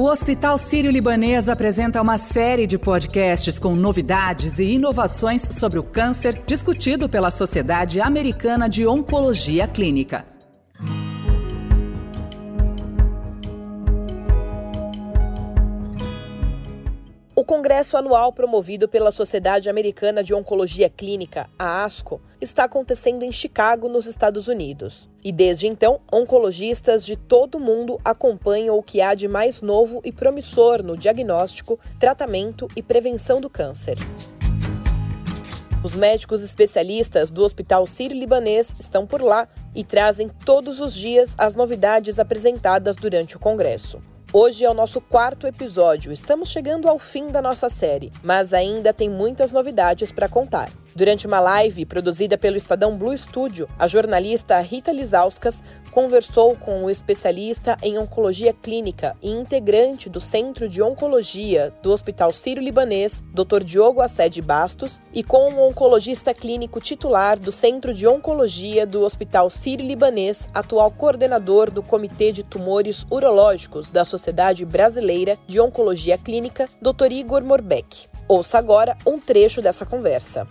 O Hospital Sírio-Libanês apresenta uma série de podcasts com novidades e inovações sobre o câncer discutido pela Sociedade Americana de Oncologia Clínica. Congresso anual promovido pela Sociedade Americana de Oncologia Clínica, a ASCO, está acontecendo em Chicago, nos Estados Unidos. E desde então, oncologistas de todo o mundo acompanham o que há de mais novo e promissor no diagnóstico, tratamento e prevenção do câncer. Os médicos especialistas do Hospital Sírio-Libanês estão por lá e trazem todos os dias as novidades apresentadas durante o congresso. Hoje é o nosso quarto episódio. Estamos chegando ao fim da nossa série, mas ainda tem muitas novidades para contar. Durante uma live produzida pelo Estadão Blue Studio, a jornalista Rita Lizauskas conversou com o especialista em oncologia clínica e integrante do Centro de Oncologia do Hospital Sírio-Libanês, Dr. Diogo Assed Bastos, e com o oncologista clínico titular do Centro de Oncologia do Hospital Sírio-Libanês, atual coordenador do Comitê de Tumores Urológicos da Sociedade Brasileira de Oncologia Clínica, Dr. Igor Morbeck. Ouça agora um trecho dessa conversa.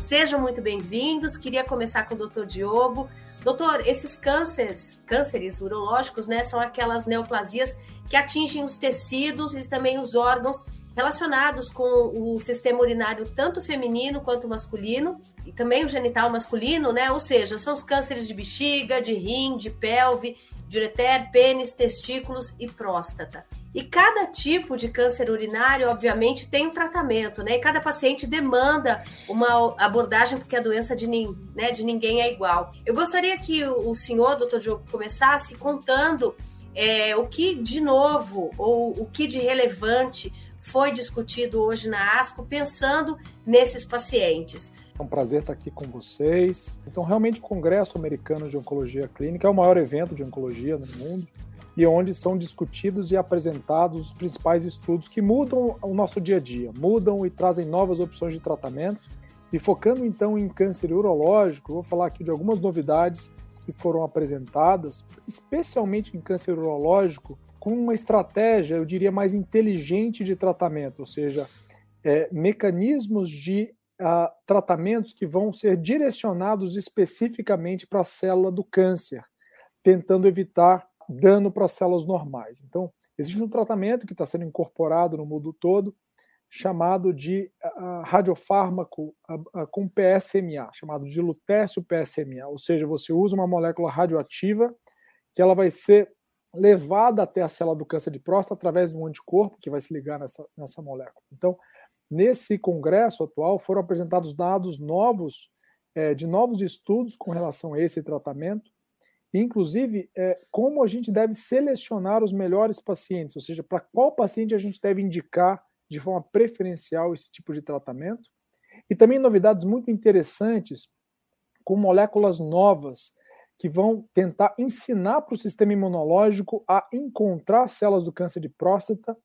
Sejam muito bem-vindos. Queria começar com o doutor Diogo. Doutor, esses cânceres, cânceres urológicos, né, são aquelas neoplasias que atingem os tecidos e também os órgãos relacionados com o sistema urinário tanto feminino quanto masculino e também o genital masculino, né? Ou seja, são os cânceres de bexiga, de rim, de pelve, de ureter, pênis, testículos e próstata. E cada tipo de câncer urinário, obviamente, tem um tratamento, né? E cada paciente demanda uma abordagem, porque a doença de, né, de ninguém é igual. Eu gostaria que o senhor, doutor Diogo, começasse contando é, o que de novo, ou o que de relevante foi discutido hoje na ASCO, pensando nesses pacientes. É um prazer estar aqui com vocês. Então, realmente, o Congresso Americano de Oncologia Clínica é o maior evento de oncologia no mundo e onde são discutidos e apresentados os principais estudos que mudam o nosso dia a dia, mudam e trazem novas opções de tratamento. E focando então em câncer urológico, vou falar aqui de algumas novidades que foram apresentadas, especialmente em câncer urológico, com uma estratégia, eu diria, mais inteligente de tratamento, ou seja, é, mecanismos de uh, tratamentos que vão ser direcionados especificamente para a célula do câncer, tentando evitar dano para as células normais. Então, existe um tratamento que está sendo incorporado no mundo todo, chamado de uh, radiofármaco uh, uh, com PSMA, chamado de lutécio PSMA, ou seja, você usa uma molécula radioativa que ela vai ser levada até a célula do câncer de próstata através de um anticorpo que vai se ligar nessa, nessa molécula. Então, nesse congresso atual foram apresentados dados novos, é, de novos estudos com relação a esse tratamento, inclusive é, como a gente deve selecionar os melhores pacientes, ou seja, para qual paciente a gente deve indicar de forma preferencial esse tipo de tratamento. E também novidades muito interessantes com moléculas novas que vão tentar ensinar para o sistema imunológico a encontrar células do câncer de próstata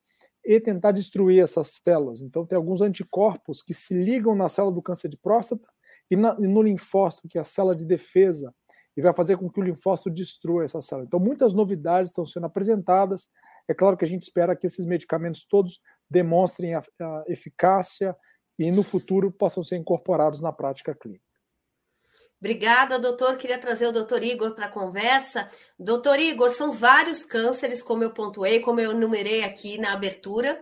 e tentar destruir essas células. Então, tem alguns anticorpos que se ligam na célula do câncer de próstata e, na, e no linfócito, que é a célula de defesa e vai fazer com que o linfócito destrua essa célula. Então, muitas novidades estão sendo apresentadas. É claro que a gente espera que esses medicamentos todos demonstrem a, a eficácia e no futuro possam ser incorporados na prática clínica. Obrigada, doutor. Queria trazer o doutor Igor para a conversa. Doutor Igor, são vários cânceres, como eu pontuei, como eu enumerei aqui na abertura.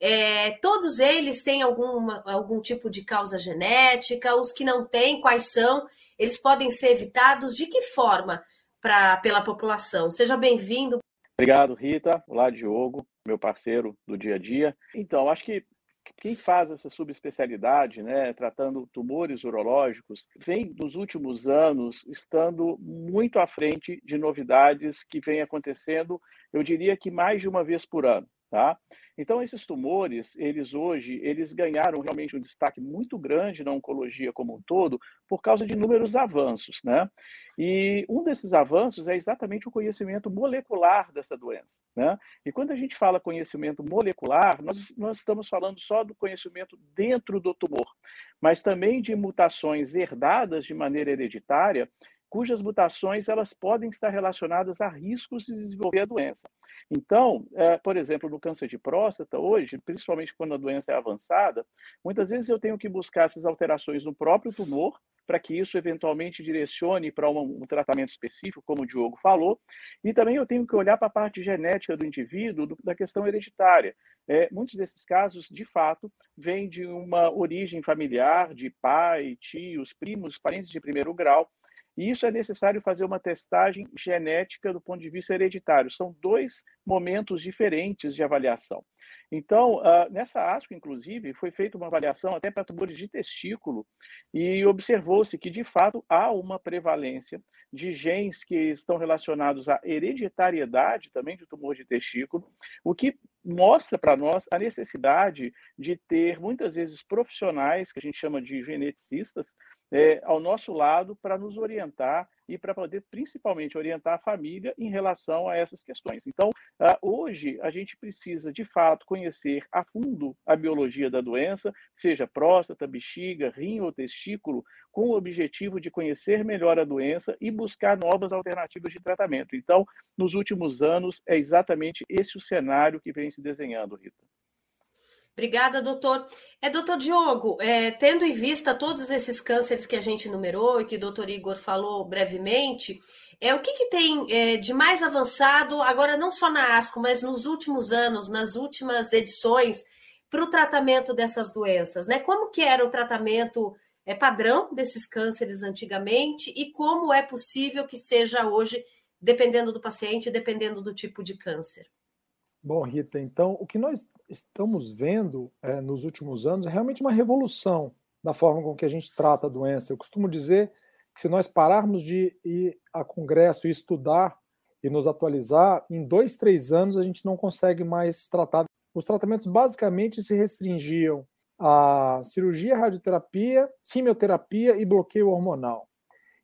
É, todos eles têm alguma, algum tipo de causa genética, os que não têm, quais são? Eles podem ser evitados de que forma pra, pela população? Seja bem-vindo. Obrigado, Rita. Olá, Diogo, meu parceiro do dia a dia. Então, acho que quem faz essa subespecialidade, né, tratando tumores urológicos, vem nos últimos anos estando muito à frente de novidades que vêm acontecendo, eu diria que mais de uma vez por ano. Tá? Então, esses tumores, eles hoje, eles ganharam realmente um destaque muito grande na oncologia como um todo, por causa de inúmeros avanços, né? E um desses avanços é exatamente o conhecimento molecular dessa doença, né? E quando a gente fala conhecimento molecular, nós, nós estamos falando só do conhecimento dentro do tumor, mas também de mutações herdadas de maneira hereditária cujas mutações elas podem estar relacionadas a riscos de desenvolver a doença. Então, é, por exemplo, no câncer de próstata, hoje, principalmente quando a doença é avançada, muitas vezes eu tenho que buscar essas alterações no próprio tumor, para que isso eventualmente direcione para um, um, tratamento específico, como o Diogo falou, e também eu tenho que olhar para a parte genética do indivíduo, do, da questão hereditária. É, muitos desses casos, de fato, vêm de uma origem familiar, de pai, tios, primos, parentes de primeiro grau, e isso é necessário fazer uma testagem genética do ponto de vista hereditário. São dois momentos diferentes de avaliação. Então, uh, nessa ASCO, inclusive, foi feita uma avaliação até para tumores de testículo e observou-se que, de fato, há uma prevalência de genes que estão relacionados à hereditariedade também de tumor de testículo, o que mostra para nós a necessidade de ter, muitas vezes, profissionais, que a gente chama de geneticistas, é, ao nosso lado para nos orientar e para poder, principalmente, orientar a família em relação a essas questões. Então, uh, hoje, a gente precisa, de fato, conhecer a fundo a biologia da doença, seja próstata, bexiga, rim ou testículo, com o objetivo de conhecer melhor a doença e buscar novas alternativas de tratamento. Então, nos últimos anos, é exatamente esse o cenário que vem se desenhando, Rita. Obrigada, doutor. É, doutor Diogo, é, tendo em vista todos esses cânceres que a gente numerou e que o doutor Igor falou brevemente, é, o que, que tem é, de mais avançado, agora não só na ASCO, mas nos últimos anos, nas últimas edições, para o tratamento dessas doenças? Né? Como que era o tratamento é, padrão desses cânceres antigamente e como é possível que seja hoje, dependendo do paciente, dependendo do tipo de câncer? Bom, Rita, então o que nós estamos vendo é, nos últimos anos é realmente uma revolução da forma com que a gente trata a doença. Eu costumo dizer que se nós pararmos de ir a congresso e estudar e nos atualizar, em dois, três anos a gente não consegue mais tratar. Os tratamentos basicamente se restringiam a cirurgia, radioterapia, quimioterapia e bloqueio hormonal.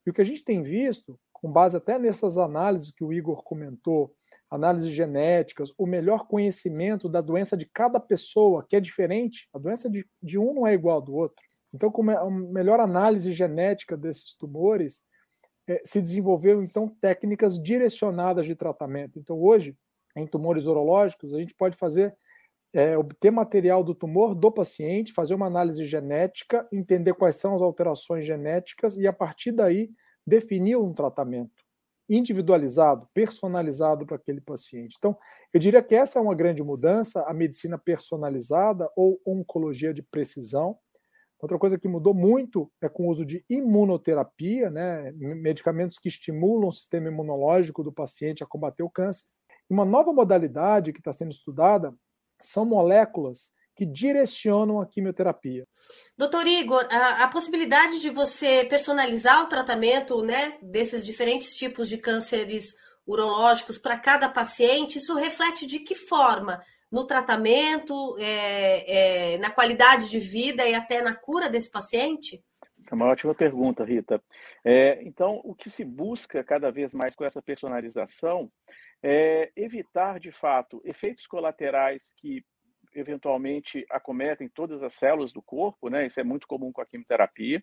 E o que a gente tem visto, com base até nessas análises que o Igor comentou, análises genéticas, o melhor conhecimento da doença de cada pessoa, que é diferente, a doença de, de um não é igual do outro. Então, com a melhor análise genética desses tumores, é, se desenvolveram então técnicas direcionadas de tratamento. Então, hoje, em tumores urológicos, a gente pode fazer é, obter material do tumor do paciente, fazer uma análise genética, entender quais são as alterações genéticas e, a partir daí, definir um tratamento individualizado, personalizado para aquele paciente. Então, eu diria que essa é uma grande mudança, a medicina personalizada ou oncologia de precisão. Outra coisa que mudou muito é com o uso de imunoterapia, né, medicamentos que estimulam o sistema imunológico do paciente a combater o câncer. Uma nova modalidade que está sendo estudada são moléculas que direcionam a quimioterapia. Doutor Igor, a, a, possibilidade de você personalizar o tratamento né, desses diferentes tipos de cânceres urológicos para cada paciente, isso reflete de que forma? No tratamento, é, é, na qualidade de vida e até na cura desse paciente? Essa é uma ótima pergunta, Rita. É, então, o que se busca cada vez mais com essa personalização é evitar, de fato, efeitos colaterais que eventualmente acometem todas as células do corpo, né? Isso é muito comum com a quimioterapia.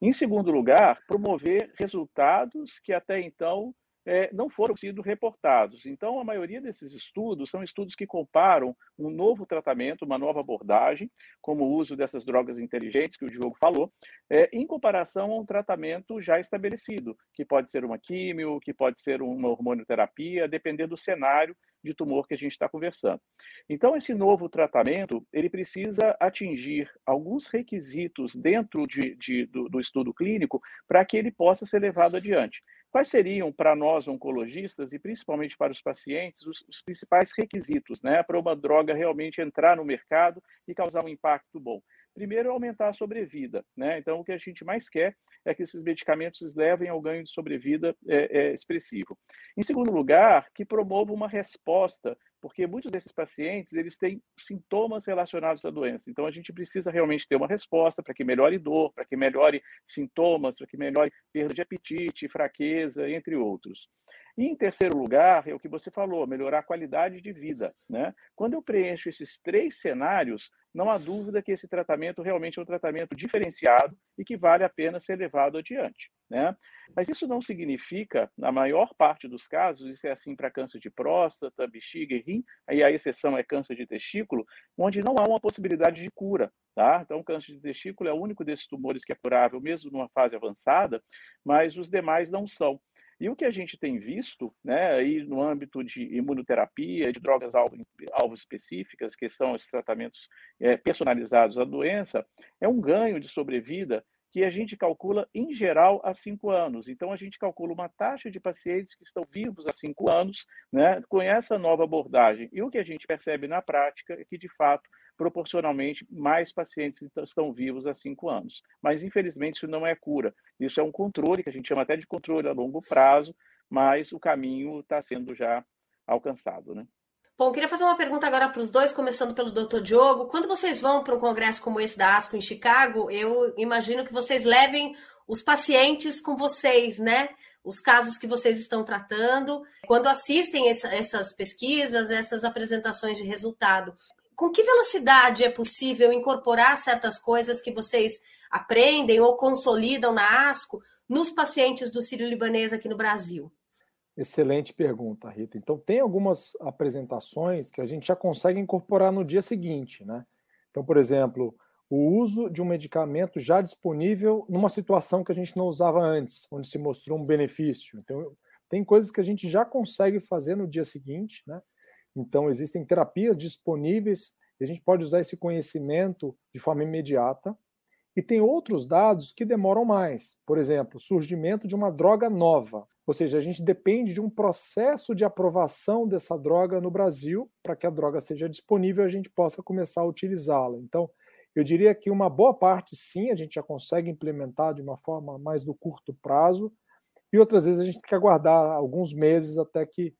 Em segundo lugar, promover resultados que até então é, não foram sido reportados. Então, a maioria desses estudos são estudos que comparam um novo tratamento, uma nova abordagem, como o uso dessas drogas inteligentes que o Diogo falou, é, em comparação a um tratamento já estabelecido, que pode ser uma químio, que pode ser uma hormonioterapia, dependendo do cenário de tumor que a gente está conversando. Então, esse novo tratamento, ele precisa atingir alguns requisitos dentro de, de do, do estudo clínico para que ele possa ser levado adiante. Quais seriam, para nós oncologistas e principalmente para os pacientes, os, os, principais requisitos né, para uma droga realmente entrar no mercado e causar um impacto bom? Primeiro, aumentar a sobrevida. Né? Então, o que a gente mais quer é que esses medicamentos levem ao ganho de sobrevida é, é, expressivo. Em segundo lugar, que promova uma resposta, porque muitos desses pacientes eles têm sintomas relacionados à doença. Então, a gente precisa realmente ter uma resposta para que melhore dor, para que melhore sintomas, para que melhore perda de apetite, fraqueza, entre outros. E em terceiro lugar, é o que você falou, melhorar a qualidade de vida. Né? Quando eu preencho esses três cenários, não há dúvida que esse tratamento realmente é um tratamento diferenciado e que vale a pena ser levado adiante. Né? Mas isso não significa, na maior parte dos casos, isso é assim para câncer de próstata, bexiga e rim, aí a exceção é câncer de testículo, onde não há uma possibilidade de cura. Tá? Então, o câncer de testículo é o único desses tumores que é curável, mesmo numa fase avançada, mas os demais não são. E o que a gente tem visto, né, aí no âmbito de imunoterapia, de drogas alvo, alvo específicas, que são esses tratamentos é, personalizados à doença, é um ganho de sobrevida que a gente calcula, em geral, há cinco anos. Então, a gente calcula uma taxa de pacientes que estão vivos há cinco anos né, com essa nova abordagem. E o que a gente percebe na prática é que, de fato, proporcionalmente, mais pacientes estão vivos há cinco anos. Mas, infelizmente, isso não é cura. Isso é um controle, que a gente chama até de controle a longo prazo, mas o caminho está sendo já alcançado. Né? Bom, queria fazer uma pergunta agora para os dois, começando pelo Dr. Diogo. Quando vocês vão para um congresso como esse da ASCO em Chicago, eu imagino que vocês levem os pacientes com vocês, né? Os casos que vocês estão tratando, quando assistem essa, essas pesquisas, essas apresentações de resultado com que velocidade é possível incorporar certas coisas que vocês aprendem ou consolidam na ASCO nos pacientes do Sírio-Libanês aqui no Brasil? Excelente pergunta, Rita. Então, tem algumas apresentações que a gente já consegue incorporar no dia seguinte, né? Então, por exemplo, o uso de um medicamento já disponível numa situação que a gente não usava antes, onde se mostrou um benefício. Então, tem coisas que a gente já consegue fazer no dia seguinte, né? Então, existem terapias disponíveis e a gente pode usar esse conhecimento de forma imediata. E tem outros dados que demoram mais. Por exemplo, surgimento de uma droga nova. Ou seja, a gente depende de um processo de aprovação dessa droga no Brasil para que a droga seja disponível e a gente possa começar a utilizá-la. Então, eu diria que uma boa parte, sim, a gente já consegue implementar de uma forma mais do curto prazo, e outras vezes a gente tem que aguardar alguns meses até que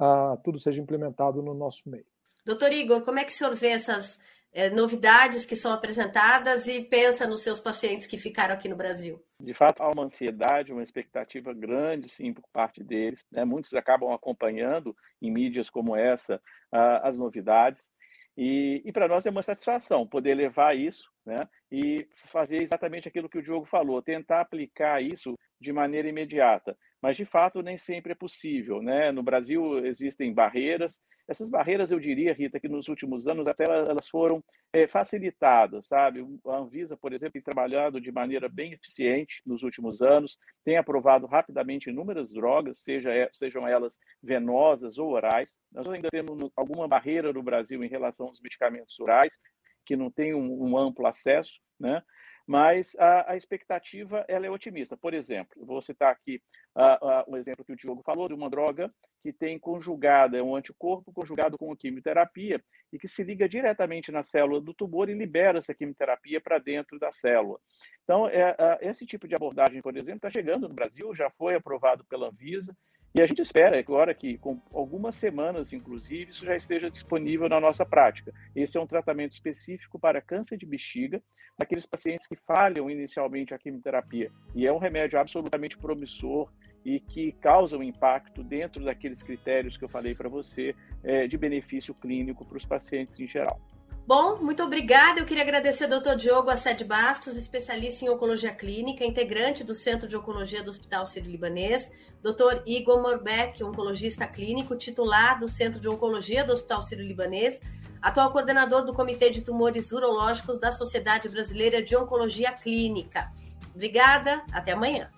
uh, tudo seja implementado no nosso meio. Doutor Igor, como é que o senhor vê essas é, novidades que são apresentadas e pensa nos seus pacientes que ficaram aqui no Brasil? De fato, há uma ansiedade, uma expectativa grande, sim, por parte deles. Né? Muitos acabam acompanhando em mídias como essa uh, as novidades. E, e para nós é uma satisfação poder levar isso né, e fazer exatamente aquilo que o Diogo falou, tentar aplicar isso de maneira imediata mas de fato nem sempre é possível. Né? No Brasil existem barreiras. Essas barreiras, eu diria, Rita, que nos últimos anos até elas foram é, facilitadas, sabe? A Anvisa, por exemplo, tem trabalhado de maneira bem eficiente nos últimos anos, tem aprovado rapidamente inúmeras drogas, seja, sejam elas venosas ou orais. Nós ainda temos alguma barreira no Brasil em relação aos medicamentos orais, que não tem um, um amplo acesso, né? Mas a, a, expectativa ela é otimista. Por exemplo, vou citar aqui uh, uh, um exemplo que o Diogo falou de uma droga que tem conjugada, é um anticorpo conjugado com a quimioterapia e que se liga diretamente na célula do tumor e libera essa quimioterapia para dentro da célula. Então, é, uh, esse tipo de abordagem, por exemplo, está chegando no Brasil, já foi aprovado pela Anvisa, e a gente espera agora que, com algumas semanas, inclusive, isso já esteja disponível na nossa prática. Esse é um tratamento específico para câncer de bexiga, naqueles pacientes que falham inicialmente a quimioterapia. E é um remédio absolutamente promissor e que causa um impacto dentro daqueles critérios que eu falei para você é, de benefício clínico para os pacientes em geral. Bom, muito obrigada. Eu queria agradecer ao Dr. Diogo Assed Bastos, especialista em oncologia clínica, integrante do Centro de Oncologia do Hospital Sírio-Libanês, Dr. Igor Morbeck, oncologista clínico, titular do Centro de Oncologia do Hospital Sírio-Libanês, atual coordenador do Comitê de Tumores Urológicos da Sociedade Brasileira de Oncologia Clínica. Obrigada, até amanhã.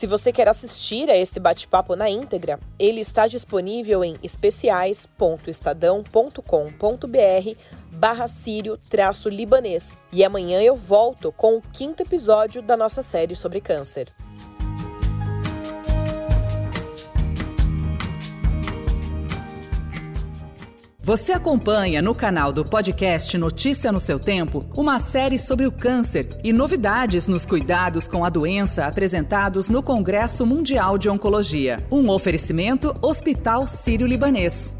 Se você quer assistir a este bate-papo na íntegra, ele está disponível em especiais.estadão.com.br barra sírio-libanês. E amanhã eu volto com o quinto episódio da nossa série sobre câncer. Você acompanha no canal do podcast Notícia no seu Tempo uma série sobre o câncer e novidades nos cuidados com a doença apresentados no Congresso Mundial de Oncologia. Um oferecimento Hospital Sírio-Libanês.